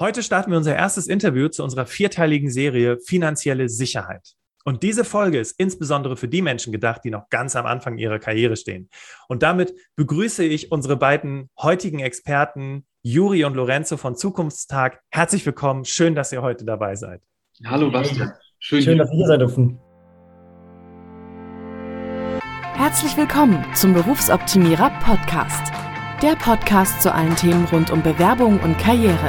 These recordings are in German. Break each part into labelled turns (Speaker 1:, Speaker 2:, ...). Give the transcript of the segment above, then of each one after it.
Speaker 1: Heute starten wir unser erstes Interview zu unserer vierteiligen Serie Finanzielle Sicherheit. Und diese Folge ist insbesondere für die Menschen gedacht, die noch ganz am Anfang ihrer Karriere stehen. Und damit begrüße ich unsere beiden heutigen Experten, Juri und Lorenzo von Zukunftstag. Herzlich willkommen. Schön, dass ihr heute dabei seid.
Speaker 2: Hallo, Bastian.
Speaker 3: Schön, Schön dass ihr hier sein dürfen.
Speaker 4: Herzlich willkommen zum Berufsoptimierer Podcast. Der Podcast zu allen Themen rund um Bewerbung und Karriere.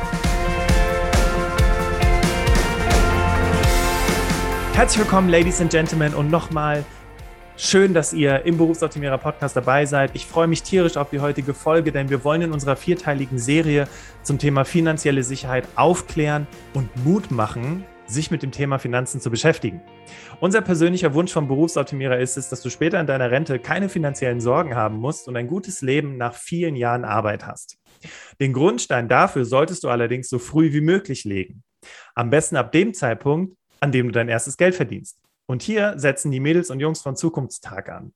Speaker 1: Herzlich willkommen, Ladies and Gentlemen, und nochmal schön, dass ihr im Berufsoptimierer Podcast dabei seid. Ich freue mich tierisch auf die heutige Folge, denn wir wollen in unserer vierteiligen Serie zum Thema finanzielle Sicherheit aufklären und Mut machen, sich mit dem Thema Finanzen zu beschäftigen. Unser persönlicher Wunsch vom Berufsoptimierer ist es, dass du später in deiner Rente keine finanziellen Sorgen haben musst und ein gutes Leben nach vielen Jahren Arbeit hast. Den Grundstein dafür solltest du allerdings so früh wie möglich legen. Am besten ab dem Zeitpunkt, an dem du dein erstes Geld verdienst. Und hier setzen die Mädels und Jungs von Zukunftstag an.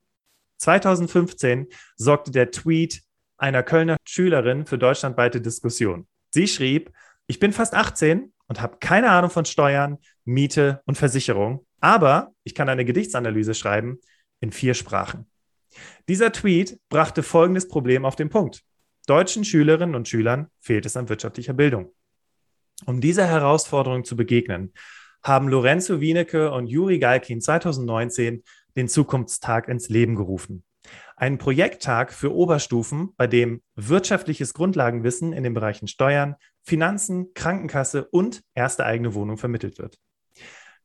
Speaker 1: 2015 sorgte der Tweet einer Kölner Schülerin für deutschlandweite Diskussion. Sie schrieb, ich bin fast 18 und habe keine Ahnung von Steuern, Miete und Versicherung, aber ich kann eine Gedichtsanalyse schreiben in vier Sprachen. Dieser Tweet brachte folgendes Problem auf den Punkt. Deutschen Schülerinnen und Schülern fehlt es an wirtschaftlicher Bildung. Um dieser Herausforderung zu begegnen, haben Lorenzo Wienecke und Juri Galkin 2019 den Zukunftstag ins Leben gerufen. Einen Projekttag für Oberstufen, bei dem wirtschaftliches Grundlagenwissen in den Bereichen Steuern, Finanzen, Krankenkasse und erste eigene Wohnung vermittelt wird.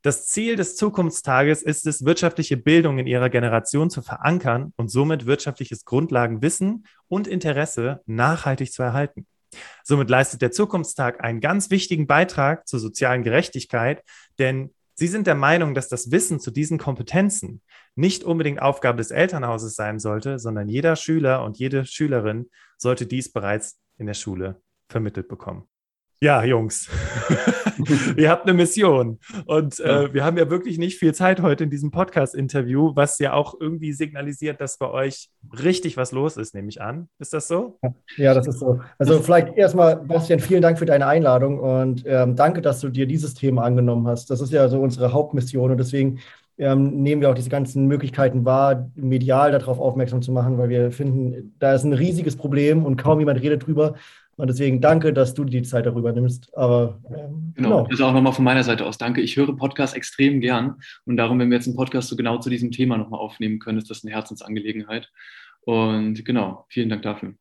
Speaker 1: Das Ziel des Zukunftstages ist es, wirtschaftliche Bildung in ihrer Generation zu verankern und somit wirtschaftliches Grundlagenwissen und Interesse nachhaltig zu erhalten. Somit leistet der Zukunftstag einen ganz wichtigen Beitrag zur sozialen Gerechtigkeit, denn Sie sind der Meinung, dass das Wissen zu diesen Kompetenzen nicht unbedingt Aufgabe des Elternhauses sein sollte, sondern jeder Schüler und jede Schülerin sollte dies bereits in der Schule vermittelt bekommen. Ja, Jungs, ihr habt eine Mission. Und äh, wir haben ja wirklich nicht viel Zeit heute in diesem Podcast-Interview, was ja auch irgendwie signalisiert, dass bei euch richtig was los ist, nehme ich an. Ist das so?
Speaker 3: Ja, das ist so. Also vielleicht erstmal, Bastian, vielen Dank für deine Einladung und ähm, danke, dass du dir dieses Thema angenommen hast. Das ist ja so unsere Hauptmission und deswegen ähm, nehmen wir auch diese ganzen Möglichkeiten wahr, medial darauf aufmerksam zu machen, weil wir finden, da ist ein riesiges Problem und kaum jemand redet drüber. Und deswegen danke, dass du die Zeit darüber nimmst. Aber
Speaker 2: ähm, genau, genau. also auch nochmal von meiner Seite aus danke. Ich höre Podcasts extrem gern und darum, wenn wir jetzt einen Podcast so genau zu diesem Thema nochmal aufnehmen können, ist das eine Herzensangelegenheit. Und genau, vielen Dank dafür.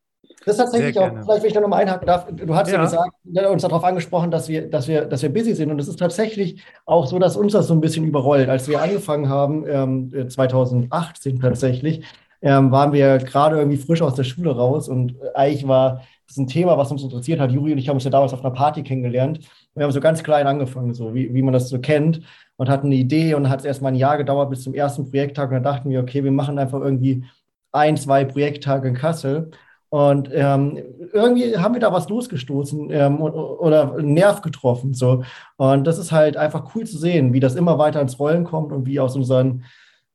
Speaker 3: Das ist tatsächlich auch, vielleicht, wenn ich da nochmal einhaken darf, du hast ja, ja gesagt, uns darauf angesprochen, dass wir, dass, wir, dass wir busy sind. Und es ist tatsächlich auch so, dass uns das so ein bisschen überrollt. Als wir angefangen haben, ähm, 2018 tatsächlich, ähm, waren wir gerade irgendwie frisch aus der Schule raus und eigentlich war das ist ein Thema, was uns interessiert hat. Juri und ich haben uns ja damals auf einer Party kennengelernt. Wir haben so ganz klein angefangen, so wie, wie man das so kennt, und hatten eine Idee und hat es erst mal ein Jahr gedauert bis zum ersten Projekttag. Und dann dachten wir, okay, wir machen einfach irgendwie ein, zwei Projekttage in Kassel. Und ähm, irgendwie haben wir da was losgestoßen ähm, oder einen Nerv getroffen. So. Und das ist halt einfach cool zu sehen, wie das immer weiter ins Rollen kommt und wie aus unseren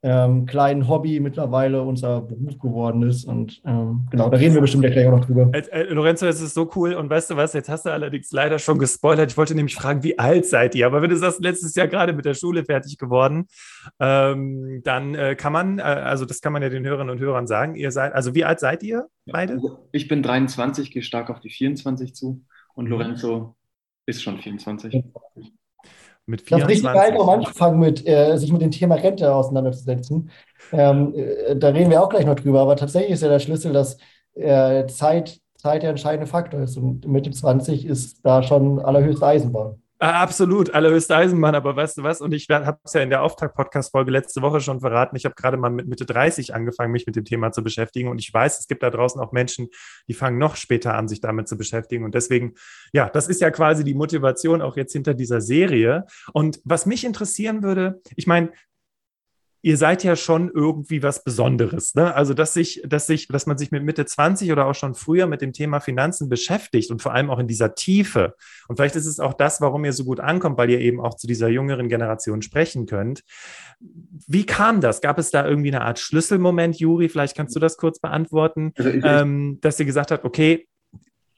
Speaker 3: ähm, kleinen Hobby mittlerweile unser Beruf geworden ist. Und ähm, genau, da reden wir bestimmt gleich auch noch drüber.
Speaker 1: Äh, äh, Lorenzo, es ist so cool. Und weißt du was, jetzt hast du allerdings leider schon gespoilert. Ich wollte nämlich fragen, wie alt seid ihr? Aber wenn du sagst, letztes Jahr gerade mit der Schule fertig geworden, ähm, dann äh, kann man, äh, also das kann man ja den Hörern und Hörern sagen, ihr seid, also wie alt seid ihr beide?
Speaker 2: Ich bin 23, gehe stark auf die 24 zu und Lorenzo ist schon 24
Speaker 3: mit 24. Das ist richtig geil, am Anfang mit, äh, sich mit dem Thema Rente auseinanderzusetzen. Ähm, äh, da reden wir auch gleich noch drüber, aber tatsächlich ist ja der Schlüssel, dass äh, Zeit, Zeit der entscheidende Faktor ist. Und Mitte 20 ist da schon allerhöchste Eisenbahn.
Speaker 1: Ah, absolut, allerhöchste Eisenbahn, aber weißt du was? Und ich habe es ja in der Auftakt-Podcast-Folge letzte Woche schon verraten. Ich habe gerade mal mit Mitte 30 angefangen, mich mit dem Thema zu beschäftigen. Und ich weiß, es gibt da draußen auch Menschen, die fangen noch später an, sich damit zu beschäftigen. Und deswegen, ja, das ist ja quasi die Motivation auch jetzt hinter dieser Serie. Und was mich interessieren würde, ich meine, ihr seid ja schon irgendwie was Besonderes. Ne? Also, dass sich, dass sich, dass man sich mit Mitte 20 oder auch schon früher mit dem Thema Finanzen beschäftigt und vor allem auch in dieser Tiefe. Und vielleicht ist es auch das, warum ihr so gut ankommt, weil ihr eben auch zu dieser jüngeren Generation sprechen könnt. Wie kam das? Gab es da irgendwie eine Art Schlüsselmoment, Juri? Vielleicht kannst du das kurz beantworten, also ich, ähm, dass ihr gesagt habt, okay,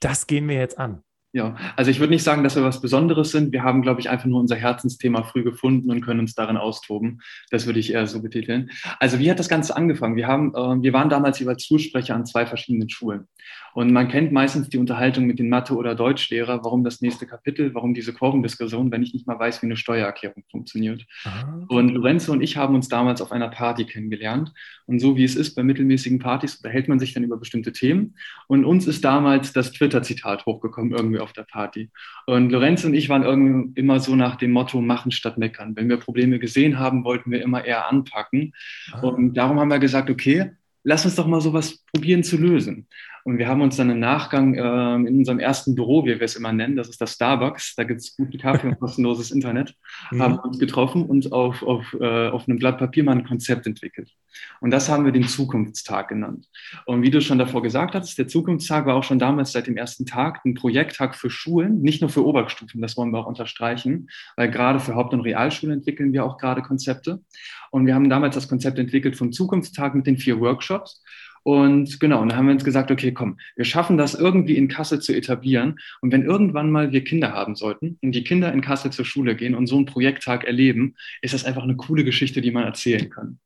Speaker 1: das gehen wir jetzt an.
Speaker 2: Ja, also ich würde nicht sagen, dass wir was Besonderes sind. Wir haben, glaube ich, einfach nur unser Herzensthema früh gefunden und können uns darin austoben. Das würde ich eher so betiteln. Also wie hat das Ganze angefangen? Wir haben, äh, wir waren damals jeweils Schulsprecher an zwei verschiedenen Schulen. Und man kennt meistens die Unterhaltung mit den Mathe- oder Deutschlehrer, warum das nächste Kapitel, warum diese Kurvendiskussion, wenn ich nicht mal weiß, wie eine Steuererklärung funktioniert. Aha. Und Lorenzo und ich haben uns damals auf einer Party kennengelernt. Und so wie es ist bei mittelmäßigen Partys, unterhält man sich dann über bestimmte Themen. Und uns ist damals das Twitter-Zitat hochgekommen, irgendwie auf der Party. Und Lorenzo und ich waren irgendwie immer so nach dem Motto, machen statt meckern. Wenn wir Probleme gesehen haben, wollten wir immer eher anpacken. Ah. Und darum haben wir gesagt, okay, lass uns doch mal sowas probieren zu lösen. Und wir haben uns dann im Nachgang äh, in unserem ersten Büro, wie wir es immer nennen, das ist das Starbucks, da gibt es guten Kaffee und kostenloses Internet, mhm. haben uns getroffen und auf, auf, äh, auf einem Blatt Papier mal ein Konzept entwickelt. Und das haben wir den Zukunftstag genannt. Und wie du schon davor gesagt hattest, der Zukunftstag war auch schon damals seit dem ersten Tag ein Projekttag für Schulen, nicht nur für Oberstufen, das wollen wir auch unterstreichen, weil gerade für Haupt- und Realschulen entwickeln wir auch gerade Konzepte. Und wir haben damals das Konzept entwickelt vom Zukunftstag mit den vier Workshops. Und genau, und dann haben wir uns gesagt, okay, komm, wir schaffen das irgendwie in Kassel zu etablieren. Und wenn irgendwann mal wir Kinder haben sollten und die Kinder in Kassel zur Schule gehen und so einen Projekttag erleben, ist das einfach eine coole Geschichte, die man erzählen kann.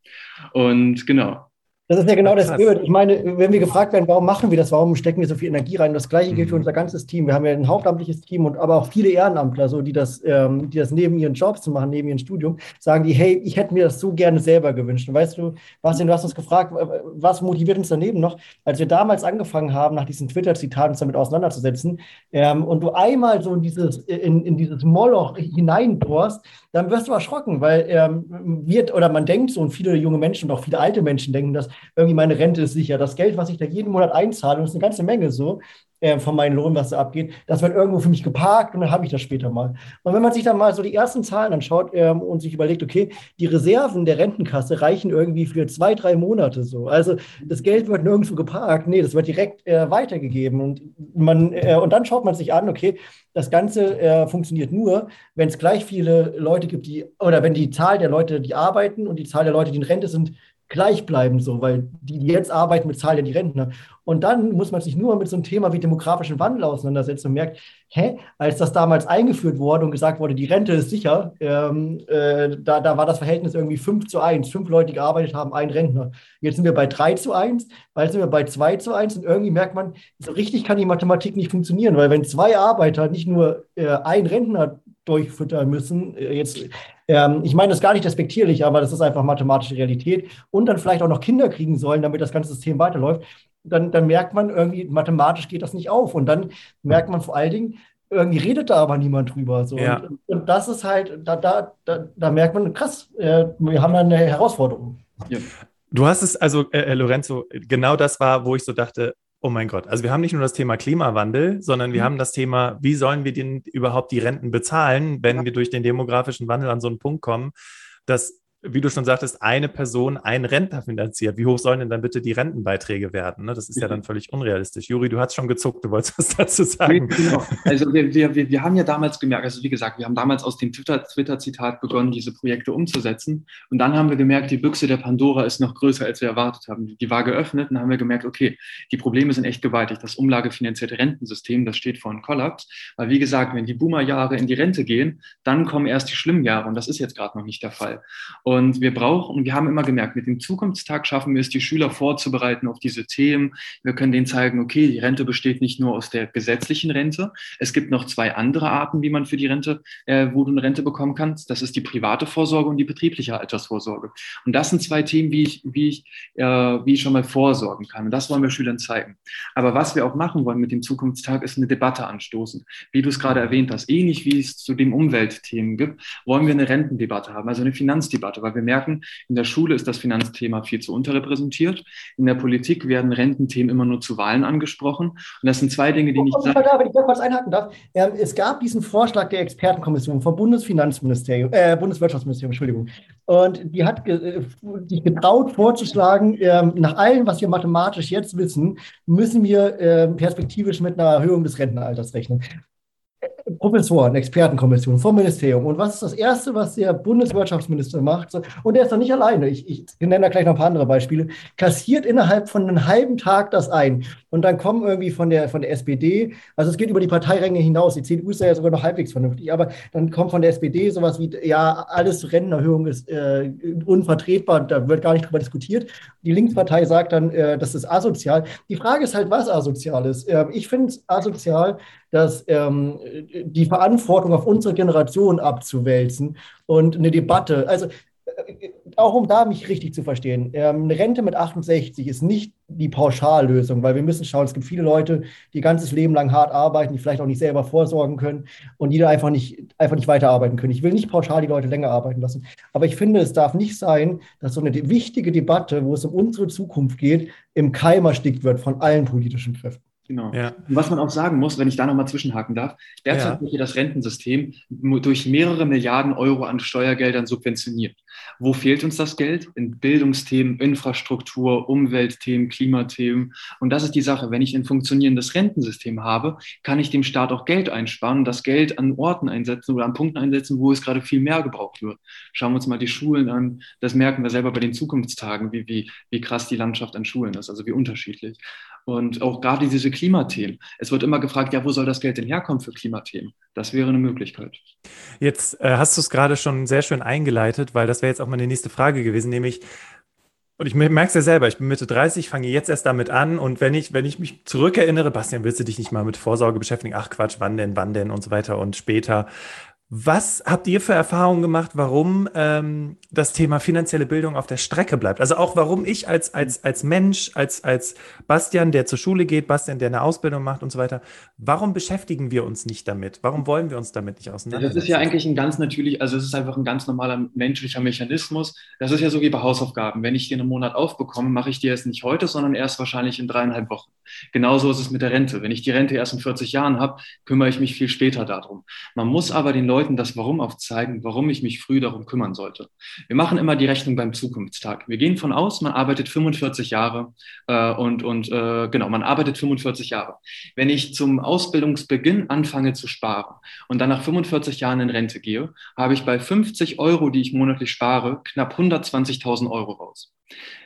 Speaker 2: Und genau,
Speaker 3: das ist ja genau das Blöde. Ich meine, wenn wir gefragt werden, warum machen wir das, warum stecken wir so viel Energie rein, das Gleiche gilt für mhm. unser ganzes Team. Wir haben ja ein hauptamtliches Team und aber auch viele Ehrenamtler, so, die, das, ähm, die das neben ihren Jobs machen, neben ihrem Studium, sagen die, hey, ich hätte mir das so gerne selber gewünscht. Und weißt du, Bastian, du hast uns gefragt, was motiviert uns daneben noch? Als wir damals angefangen haben, nach diesen Twitter-Zitaten uns damit auseinanderzusetzen ähm, und du einmal so in dieses, in, in dieses Moloch hineindorst, dann wirst du erschrocken, weil ähm, wird oder man denkt so und viele junge Menschen und auch viele alte Menschen denken, dass irgendwie meine Rente ist sicher. Das Geld, was ich da jeden Monat einzahle, und das ist eine ganze Menge so, äh, von meinem Lohn, was da abgeht, das wird irgendwo für mich geparkt und dann habe ich das später mal. Und wenn man sich dann mal so die ersten Zahlen anschaut ähm, und sich überlegt, okay, die Reserven der Rentenkasse reichen irgendwie für zwei, drei Monate so. Also das Geld wird nirgendwo geparkt, nee, das wird direkt äh, weitergegeben. Und, man, äh, und dann schaut man sich an, okay, das Ganze äh, funktioniert nur, wenn es gleich viele Leute gibt, die, oder wenn die Zahl der Leute, die arbeiten und die Zahl der Leute, die in Rente sind, gleich bleiben, so, weil die, die jetzt arbeiten, bezahlen ja die Rentner. Und dann muss man sich nur mit so einem Thema wie demografischen Wandel auseinandersetzen und merkt, hä, als das damals eingeführt wurde und gesagt wurde, die Rente ist sicher, ähm, äh, da, da war das Verhältnis irgendwie 5 zu 1. Fünf Leute, die gearbeitet haben, ein Rentner. Jetzt sind wir bei 3 zu 1, bald sind wir bei 2 zu 1 und irgendwie merkt man, so richtig kann die Mathematik nicht funktionieren, weil wenn zwei Arbeiter nicht nur äh, ein Rentner durchfüttern müssen. Äh, jetzt, ähm, ich meine das gar nicht respektierlich, aber das ist einfach mathematische Realität. Und dann vielleicht auch noch Kinder kriegen sollen, damit das ganze System weiterläuft. Dann, dann merkt man irgendwie, mathematisch geht das nicht auf. Und dann merkt man vor allen Dingen, irgendwie redet da aber niemand drüber. So. Ja. Und, und, das ist halt, da, da, da, da merkt man, krass, äh, wir haben da eine Herausforderung.
Speaker 1: Ja. Du hast es, also äh, äh Lorenzo, genau das war, wo ich so dachte, Oh mein Gott, also wir haben nicht nur das Thema Klimawandel, sondern wir mhm. haben das Thema, wie sollen wir denn überhaupt die Renten bezahlen, wenn ja. wir durch den demografischen Wandel an so einen Punkt kommen, dass wie du schon sagtest, eine Person einen Rentner finanziert. Wie hoch sollen denn dann bitte die Rentenbeiträge werden? Ne? Das ist ja dann völlig unrealistisch. Juri, du hast schon gezuckt, du wolltest was dazu sagen. Genau.
Speaker 2: Also wir, wir, wir haben ja damals gemerkt, also wie gesagt, wir haben damals aus dem Twitter-Zitat begonnen, diese Projekte umzusetzen. Und dann haben wir gemerkt, die Büchse der Pandora ist noch größer, als wir erwartet haben. Die war geöffnet und dann haben wir gemerkt, okay, die Probleme sind echt gewaltig. Das umlagefinanzierte Rentensystem, das steht vor einem Kollaps. Weil wie gesagt, wenn die Boomer-Jahre in die Rente gehen, dann kommen erst die schlimmen Jahre. Und das ist jetzt gerade noch nicht der Fall. Und wir brauchen, und wir haben immer gemerkt, mit dem Zukunftstag schaffen wir es, die Schüler vorzubereiten auf diese Themen. Wir können denen zeigen, okay, die Rente besteht nicht nur aus der gesetzlichen Rente. Es gibt noch zwei andere Arten, wie man für die Rente, äh, wo du eine Rente bekommen kannst. Das ist die private Vorsorge und die betriebliche Altersvorsorge. Und das sind zwei Themen, wie ich, wie ich, äh, wie ich schon mal vorsorgen kann. Und das wollen wir Schülern zeigen. Aber was wir auch machen wollen mit dem Zukunftstag, ist eine Debatte anstoßen. Wie du es gerade erwähnt hast, ähnlich wie es zu den Umweltthemen gibt, wollen wir eine Rentendebatte haben, also eine Finanzdebatte Debatte, weil wir merken, in der Schule ist das Finanzthema viel zu unterrepräsentiert. In der Politik werden Rententhemen immer nur zu Wahlen angesprochen. Und das sind zwei Dinge, die nicht.
Speaker 3: Oh, da, wenn ich kurz einhaken darf. Ähm, es gab diesen Vorschlag der Expertenkommission vom Bundesfinanzministerium, äh, Bundeswirtschaftsministerium, Entschuldigung. Und die hat ge sich getraut vorzuschlagen, ähm, nach allem, was wir mathematisch jetzt wissen, müssen wir äh, perspektivisch mit einer Erhöhung des Rentenalters rechnen. Professoren, Expertenkommission vom Ministerium. Und was ist das Erste, was der Bundeswirtschaftsminister macht? Und der ist doch nicht alleine. Ich, ich nenne da gleich noch ein paar andere Beispiele. Kassiert innerhalb von einem halben Tag das ein. Und dann kommen irgendwie von der, von der SPD, also es geht über die Parteiränge hinaus. Die CDU ist ja sogar noch halbwegs vernünftig. Aber dann kommt von der SPD sowas wie, ja, alles Rentenerhöhung ist äh, unvertretbar. Da wird gar nicht drüber diskutiert. Die Linkspartei sagt dann, äh, das ist asozial. Die Frage ist halt, was asozial ist. Äh, ich finde es asozial, dass ähm, die Verantwortung auf unsere Generation abzuwälzen und eine Debatte, also äh, auch um da mich richtig zu verstehen, ähm, eine Rente mit 68 ist nicht die Pauschallösung, weil wir müssen schauen, es gibt viele Leute, die ganzes Leben lang hart arbeiten, die vielleicht auch nicht selber vorsorgen können und die da einfach nicht, einfach nicht weiterarbeiten können. Ich will nicht pauschal die Leute länger arbeiten lassen, aber ich finde, es darf nicht sein, dass so eine wichtige Debatte, wo es um unsere Zukunft geht, im Keim erstickt wird von allen politischen Kräften.
Speaker 2: Genau. Ja. Und was man auch sagen muss, wenn ich da nochmal zwischenhaken darf, derzeit wird ja. das Rentensystem durch mehrere Milliarden Euro an Steuergeldern subventioniert. Wo fehlt uns das Geld? In Bildungsthemen, Infrastruktur, Umweltthemen, Klimathemen. Und das ist die Sache. Wenn ich ein funktionierendes Rentensystem habe, kann ich dem Staat auch Geld einsparen und das Geld an Orten einsetzen oder an Punkten einsetzen, wo es gerade viel mehr gebraucht wird. Schauen wir uns mal die Schulen an. Das merken wir selber bei den Zukunftstagen, wie, wie, wie krass die Landschaft an Schulen ist, also wie unterschiedlich. Und auch gerade diese Klimathemen. Es wird immer gefragt, ja, wo soll das Geld denn herkommen für Klimathemen? Das wäre eine Möglichkeit.
Speaker 1: Jetzt äh, hast du es gerade schon sehr schön eingeleitet, weil das wäre jetzt auch meine nächste Frage gewesen, nämlich, und ich merke es ja selber, ich bin Mitte 30, fange jetzt erst damit an und wenn ich, wenn ich mich zurückerinnere, Bastian, willst du dich nicht mal mit Vorsorge beschäftigen? Ach Quatsch, wann denn, wann denn und so weiter und später. Was habt ihr für Erfahrungen gemacht, warum ähm, das Thema finanzielle Bildung auf der Strecke bleibt? Also auch warum ich als, als, als Mensch, als, als Bastian, der zur Schule geht, Bastian, der eine Ausbildung macht und so weiter, warum beschäftigen wir uns nicht damit? Warum wollen wir uns damit nicht auseinandersetzen?
Speaker 2: Das ist ja eigentlich ein ganz natürlich, also es ist einfach ein ganz normaler menschlicher Mechanismus. Das ist ja so wie bei Hausaufgaben. Wenn ich dir einen Monat aufbekomme, mache ich dir es nicht heute, sondern erst wahrscheinlich in dreieinhalb Wochen. Genauso ist es mit der Rente. Wenn ich die Rente erst in 40 Jahren habe, kümmere ich mich viel später darum. Man muss aber den Leuten Leuten das Warum aufzeigen, warum ich mich früh darum kümmern sollte. Wir machen immer die Rechnung beim Zukunftstag. Wir gehen von aus, man arbeitet 45 Jahre äh, und, und äh, genau, man arbeitet 45 Jahre. Wenn ich zum Ausbildungsbeginn anfange zu sparen und dann nach 45 Jahren in Rente gehe, habe ich bei 50 Euro, die ich monatlich spare, knapp 120.000 Euro raus.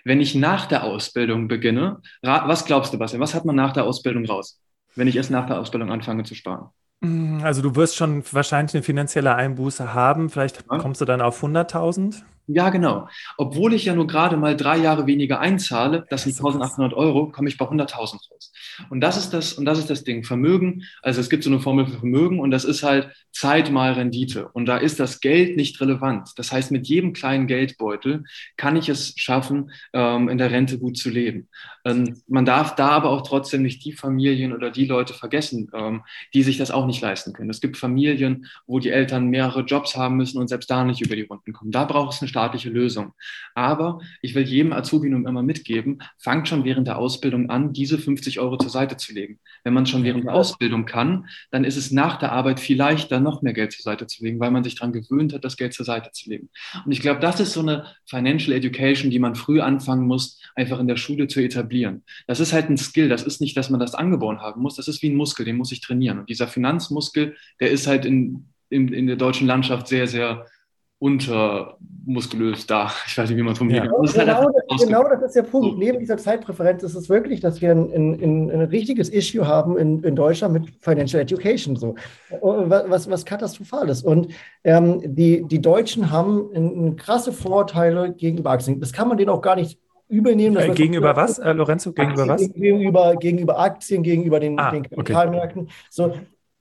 Speaker 2: Wenn ich nach der Ausbildung beginne, was glaubst du, Bastian, was hat man nach der Ausbildung raus, wenn ich erst nach der Ausbildung anfange zu sparen?
Speaker 1: Mm, also du wirst schon wahrscheinlich eine finanzielle Einbuße haben. Vielleicht ja. kommst du dann auf 100.000.
Speaker 2: Ja, genau. Obwohl ich ja nur gerade mal drei Jahre weniger einzahle, das sind 1800 Euro, komme ich bei 100.000 raus. Und das ist das, und das ist das Ding. Vermögen, also es gibt so eine Formel für Vermögen und das ist halt Zeit mal Rendite. Und da ist das Geld nicht relevant. Das heißt, mit jedem kleinen Geldbeutel kann ich es schaffen, ähm, in der Rente gut zu leben. Ähm, man darf da aber auch trotzdem nicht die Familien oder die Leute vergessen, ähm, die sich das auch nicht leisten können. Es gibt Familien, wo die Eltern mehrere Jobs haben müssen und selbst da nicht über die Runden kommen. Da braucht es eine staatliche Lösung. Aber ich will jedem Azubi nun immer mitgeben, fangt schon während der Ausbildung an, diese 50 Euro zur Seite zu legen. Wenn man schon während der Ausbildung kann, dann ist es nach der Arbeit viel leichter, noch mehr Geld zur Seite zu legen, weil man sich daran gewöhnt hat, das Geld zur Seite zu legen. Und ich glaube, das ist so eine Financial Education, die man früh anfangen muss, einfach in der Schule zu etablieren. Das ist halt ein Skill. Das ist nicht, dass man das angeboren haben muss. Das ist wie ein Muskel, den muss ich trainieren. Und dieser Finanzmuskel, der ist halt in, in, in der deutschen Landschaft sehr, sehr untermuskulös da. Ich weiß nicht, wie man es formuliert.
Speaker 3: Ja. Das halt genau, das, genau das ist der Punkt. So. Neben dieser Zeitpräferenz ist es wirklich, dass wir ein, ein, ein richtiges Issue haben in, in, Deutschland mit Financial Education. So. Was, was katastrophal ist. Und ähm, die, die Deutschen haben in, krasse Vorteile gegenüber Aktien. Das kann man denen auch gar nicht übernehmen.
Speaker 1: Äh, gegenüber was, äh, Lorenzo?
Speaker 3: Gegenüber Aktien, was? Gegenüber, gegenüber Aktien, gegenüber den, ah, den Kapitalmärkten. Okay. So,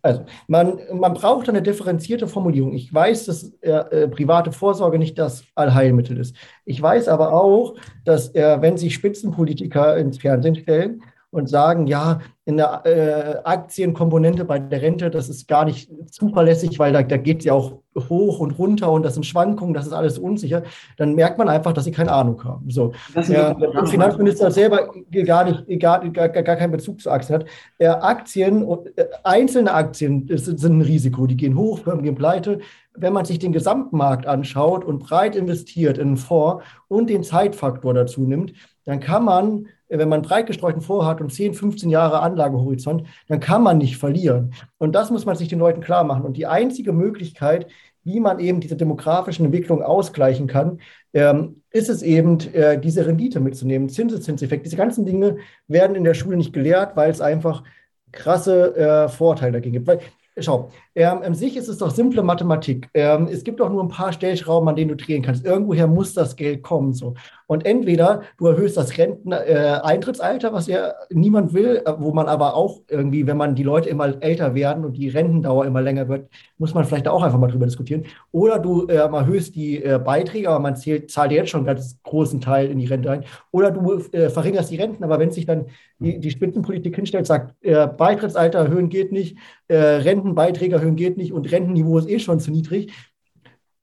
Speaker 3: also, man, man braucht eine differenzierte Formulierung. Ich weiß, dass äh, äh, private Vorsorge nicht das Allheilmittel ist. Ich weiß aber auch, dass äh, wenn sich Spitzenpolitiker ins Fernsehen stellen und sagen, ja, in der äh, Aktienkomponente bei der Rente, das ist gar nicht zuverlässig, weil da, da geht es ja auch hoch und runter und das sind Schwankungen, das ist alles unsicher, dann merkt man einfach, dass sie keine Ahnung haben. So. Der Finanzminister selber gar, nicht, gar, gar, gar keinen Bezug zu Aktien hat. Äh, Aktien, äh, einzelne Aktien sind, sind ein Risiko, die gehen hoch, Firmen gehen pleite. Wenn man sich den Gesamtmarkt anschaut und breit investiert in einen Fonds und den Zeitfaktor dazu nimmt, dann kann man wenn man breit gestreuten vorhat und 10, 15 Jahre Anlagehorizont, dann kann man nicht verlieren. Und das muss man sich den Leuten klar machen. Und die einzige Möglichkeit, wie man eben diese demografischen Entwicklungen ausgleichen kann, ähm, ist es eben, äh, diese Rendite mitzunehmen, Zinseszinseffekt. Diese ganzen Dinge werden in der Schule nicht gelehrt, weil es einfach krasse äh, Vorteile dagegen gibt. Weil Schau, ähm, an sich ist es doch simple Mathematik. Ähm, es gibt doch nur ein paar Stellschrauben, an denen du drehen kannst. Irgendwoher muss das Geld kommen. So. Und entweder du erhöhst das Renteneintrittsalter, äh, was ja niemand will, äh, wo man aber auch irgendwie, wenn man die Leute immer älter werden und die Rentendauer immer länger wird, muss man vielleicht auch einfach mal drüber diskutieren. Oder du äh, erhöhst die äh, Beiträge, aber man zählt, zahlt jetzt schon einen ganz großen Teil in die Rente ein. Oder du äh, verringerst die Renten, aber wenn sich dann die, die Spitzenpolitik hinstellt, sagt, Beitrittsalter erhöhen geht nicht, Rentenbeiträge erhöhen geht nicht und Rentenniveau ist eh schon zu niedrig,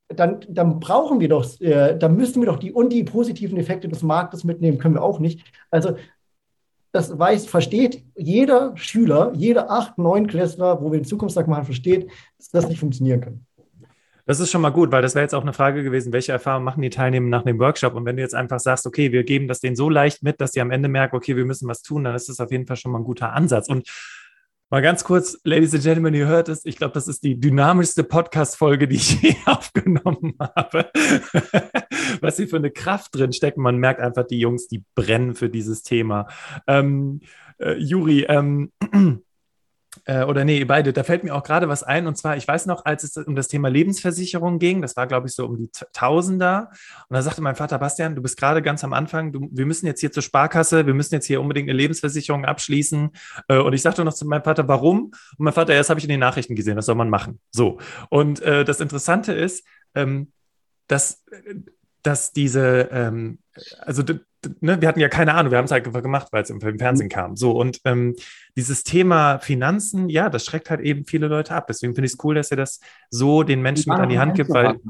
Speaker 3: dann, dann brauchen wir doch, äh, dann müssen wir doch die und die positiven Effekte des Marktes mitnehmen, können wir auch nicht. Also das weiß, versteht jeder Schüler, jeder 8, 9 Klässler, wo wir den Zukunftstag machen, versteht, dass das nicht funktionieren kann.
Speaker 1: Das ist schon mal gut, weil das wäre jetzt auch eine Frage gewesen, welche Erfahrungen machen die Teilnehmer nach dem Workshop? Und wenn du jetzt einfach sagst, okay, wir geben das denen so leicht mit, dass sie am Ende merken, okay, wir müssen was tun, dann ist das auf jeden Fall schon mal ein guter Ansatz. Und Mal ganz kurz, Ladies and Gentlemen, ihr hört es. Ich glaube, das ist die dynamischste Podcast-Folge, die ich je aufgenommen habe. Was hier für eine Kraft drin steckt. Man merkt einfach, die Jungs, die brennen für dieses Thema. Ähm, äh, Juri, ähm, äh, oder nee, beide, da fällt mir auch gerade was ein. Und zwar, ich weiß noch, als es um das Thema Lebensversicherung ging, das war, glaube ich, so um die Tausender. Und da sagte mein Vater, Bastian, du bist gerade ganz am Anfang, du, wir müssen jetzt hier zur Sparkasse, wir müssen jetzt hier unbedingt eine Lebensversicherung abschließen. Äh, und ich sagte noch zu meinem Vater, warum? Und mein Vater, ja, das habe ich in den Nachrichten gesehen, das soll man machen. So. Und äh, das Interessante ist, ähm, dass, dass diese, ähm, also ne, wir hatten ja keine Ahnung, wir haben es halt einfach gemacht, weil es im, Fernsehen mhm. kam. So, und ähm, dieses Thema Finanzen, ja, das schreckt halt eben viele Leute ab. Deswegen finde ich es cool, dass ihr das so den Menschen mit an die Hand gibt, weil.
Speaker 2: Also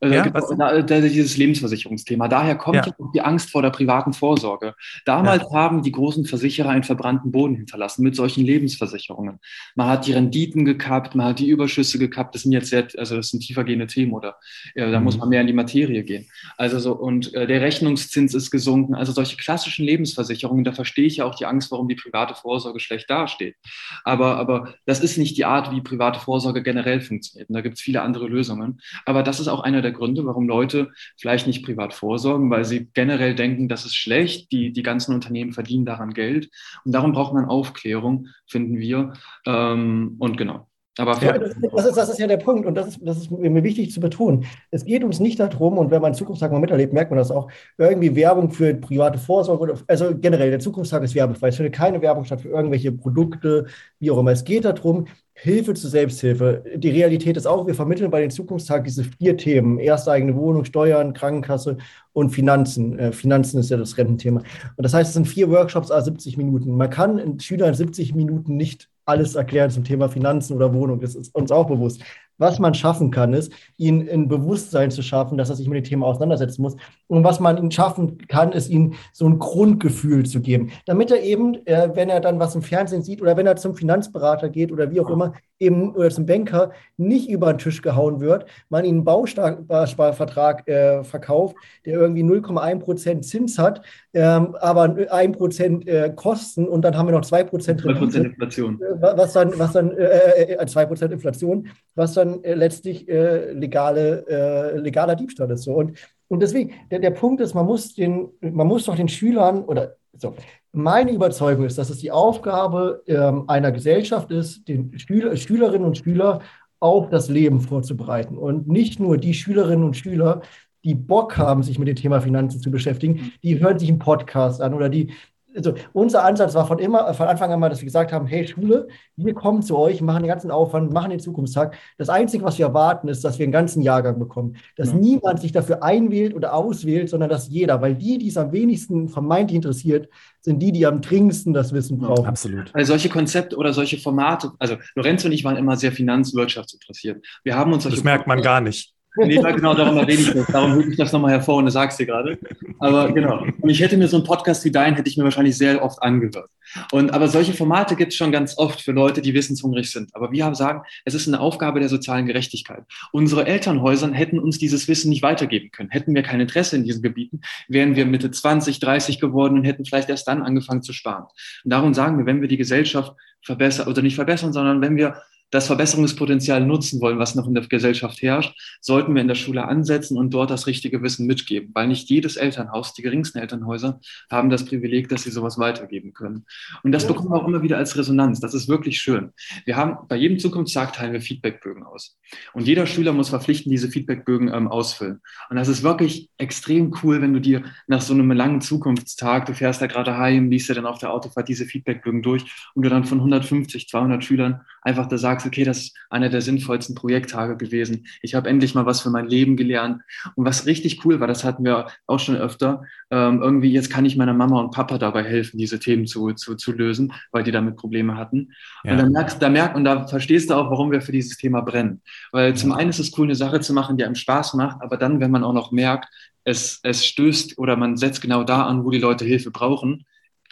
Speaker 2: ja, da, da, dieses Lebensversicherungsthema. Daher kommt ja. die Angst vor der privaten Vorsorge. Damals ja. haben die großen Versicherer einen verbrannten Boden hinterlassen mit solchen Lebensversicherungen. Man hat die Renditen gekappt, man hat die Überschüsse gekappt. Das sind jetzt sehr, also das sind tiefergehende Themen oder äh, da mhm. muss man mehr in die Materie gehen. Also so, und äh, der Rechnungszins ist gesunken. Also solche klassischen Lebensversicherungen, da verstehe ich ja auch die Angst, warum die private Vorsorge schlecht dasteht. Aber, aber das ist nicht die Art, wie private Vorsorge generell funktioniert. Und da gibt es viele andere Lösungen. Aber das ist auch einer der der Gründe, warum Leute vielleicht nicht privat vorsorgen, weil sie generell denken, das ist schlecht, die, die ganzen Unternehmen verdienen daran Geld. Und darum braucht man Aufklärung, finden wir. Ähm, und genau.
Speaker 3: Aber ja, das, das, ist, das ist ja der Punkt und das ist, das ist mir wichtig zu betonen. Es geht uns nicht darum, und wenn man Zukunftstag mal miterlebt, merkt man das auch, irgendwie Werbung für private Vorsorge, oder, also generell, der Zukunftstag ist werbefrei. Es findet keine Werbung statt für irgendwelche Produkte, wie auch immer. Es geht darum, Hilfe zur Selbsthilfe. Die Realität ist auch, wir vermitteln bei den Zukunftstag diese vier Themen. Erste eigene Wohnung, Steuern, Krankenkasse und Finanzen. Äh, Finanzen ist ja das Rententhema. Und das heißt, es sind vier Workshops, a 70 Minuten. Man kann in Schülern 70 Minuten nicht alles erklären zum Thema Finanzen oder Wohnung. Das ist uns auch bewusst. Was man schaffen kann, ist, ihn ein Bewusstsein zu schaffen, dass er sich mit dem Thema auseinandersetzen muss. Und was man ihn schaffen kann, ist, ihm so ein Grundgefühl zu geben, damit er eben, äh, wenn er dann was im Fernsehen sieht oder wenn er zum Finanzberater geht oder wie auch immer, eben oder zum Banker nicht über den Tisch gehauen wird, man ihn einen Bausparvertrag äh, verkauft, der irgendwie 0,1 Prozent Zins hat, ähm, aber 1 Prozent äh, Kosten und dann haben wir noch 2 Prozent
Speaker 2: Inflation.
Speaker 3: Äh, was dann, was dann äh, 2 äh, Prozent Inflation, was dann dann äh, letztlich äh, legale, äh, legaler Diebstahl ist. So. Und, und deswegen, der, der Punkt ist, man muss, den, man muss doch den Schülern oder so, meine Überzeugung ist, dass es die Aufgabe ähm, einer Gesellschaft ist, den Schüler, Schülerinnen und Schüler auf das Leben vorzubereiten. Und nicht nur die Schülerinnen und Schüler, die Bock haben, sich mit dem Thema Finanzen zu beschäftigen, die hören sich einen Podcast an oder die also unser Ansatz war von immer, von Anfang an mal, dass wir gesagt haben, hey Schule, wir kommen zu euch, machen den ganzen Aufwand, machen den Zukunftstag. Das Einzige, was wir erwarten, ist, dass wir einen ganzen Jahrgang bekommen. Dass ja. niemand sich dafür einwählt oder auswählt, sondern dass jeder, weil die, die es am wenigsten vermeintlich interessiert, sind die, die am dringendsten das Wissen brauchen. Ja,
Speaker 2: absolut. Also solche Konzepte oder solche Formate, also Lorenzo und ich waren immer sehr finanzwirtschaftsinteressiert. Wir haben uns
Speaker 1: Das merkt man gar nicht.
Speaker 2: Nee, genau, darum erwähne ich das. Darum hebe ich das nochmal hervor und das sagst du gerade. Aber genau. Und ich hätte mir so einen Podcast wie deinen, hätte ich mir wahrscheinlich sehr oft angehört. Und, aber solche Formate gibt es schon ganz oft für Leute, die wissenshungrig sind. Aber wir haben sagen, es ist eine Aufgabe der sozialen Gerechtigkeit. Unsere Elternhäuser hätten uns dieses Wissen nicht weitergeben können. Hätten wir kein Interesse in diesen Gebieten, wären wir Mitte 20, 30 geworden und hätten vielleicht erst dann angefangen zu sparen. Und darum sagen wir, wenn wir die Gesellschaft verbessern, oder nicht verbessern, sondern wenn wir das Verbesserungspotenzial nutzen wollen, was noch in der Gesellschaft herrscht, sollten wir in der Schule ansetzen und dort das richtige Wissen mitgeben, weil nicht jedes Elternhaus, die geringsten Elternhäuser, haben das Privileg, dass sie sowas weitergeben können. Und das bekommen wir auch immer wieder als Resonanz. Das ist wirklich schön. Wir haben bei jedem Zukunftstag teilen wir Feedbackbögen aus. Und jeder Schüler muss verpflichten, diese Feedbackbögen ähm, ausfüllen. Und das ist wirklich extrem cool, wenn du dir nach so einem langen Zukunftstag, du fährst da gerade heim, liest dir dann auf der Autofahrt diese Feedbackbögen durch und du dann von 150, 200 Schülern einfach da sagst, okay, das ist einer der sinnvollsten Projekttage gewesen. Ich habe endlich mal was für mein Leben gelernt. Und was richtig cool war, das hatten wir auch schon öfter, ähm, irgendwie jetzt kann ich meiner Mama und Papa dabei helfen, diese Themen zu, zu, zu lösen, weil die damit Probleme hatten. Ja. Und dann merkst, da merkt und da verstehst du auch, warum wir für dieses Thema brennen. Weil zum einen ist es cool, eine Sache zu machen, die einem Spaß macht, aber dann, wenn man auch noch merkt, es, es stößt oder man setzt genau da an, wo die Leute Hilfe brauchen,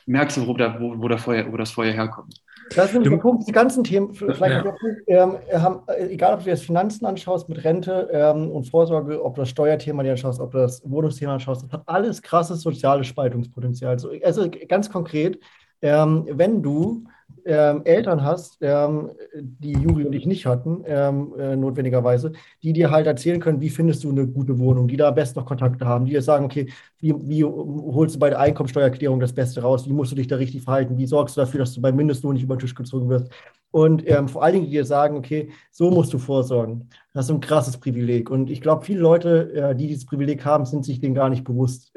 Speaker 2: merkst du, wo, da, wo, wo, da Feuer, wo das Feuer herkommt.
Speaker 3: Das ist nämlich der Punkt, die ganzen Themen, vielleicht ja. ähm, haben, äh, egal ob du jetzt Finanzen anschaust mit Rente ähm, und Vorsorge, ob du das Steuerthema dir anschaust, ob du das Wohnungsthema anschaust, das hat alles krasses soziales Spaltungspotenzial. Also, also ganz konkret, ähm, wenn du ähm, Eltern hast, ähm, die Juri und ich nicht hatten, ähm, äh, notwendigerweise, die dir halt erzählen können, wie findest du eine gute Wohnung, die da am besten noch Kontakte haben, die dir sagen, okay, wie, wie holst du bei der Einkommensteuererklärung das Beste raus, wie musst du dich da richtig verhalten, wie sorgst du dafür, dass du beim Mindestlohn nicht über den Tisch gezogen wirst. Und ähm, vor allen Dingen, die dir sagen, okay, so musst du vorsorgen. Das ist ein krasses Privileg. Und ich glaube, viele Leute, äh, die dieses Privileg haben, sind sich dem gar nicht bewusst.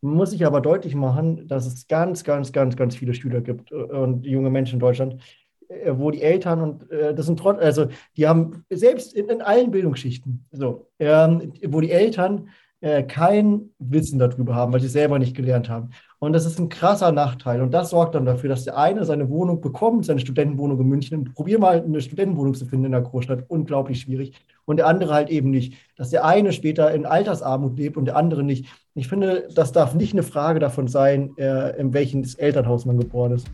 Speaker 3: Muss ich aber deutlich machen, dass es ganz, ganz, ganz, ganz viele Schüler gibt äh, und junge Menschen in Deutschland, äh, wo die Eltern und äh, das sind trotz, also die haben selbst in, in allen Bildungsschichten, so, ähm, wo die Eltern äh, kein Wissen darüber haben, weil sie selber nicht gelernt haben. Und das ist ein krasser Nachteil. Und das sorgt dann dafür, dass der eine seine Wohnung bekommt, seine Studentenwohnung in München. Probier mal eine Studentenwohnung zu finden in der Großstadt. Unglaublich schwierig. Und der andere halt eben nicht. Dass der eine später in Altersarmut lebt und der andere nicht. Ich finde, das darf nicht eine Frage davon sein, äh, in welches Elternhaus man geboren ist.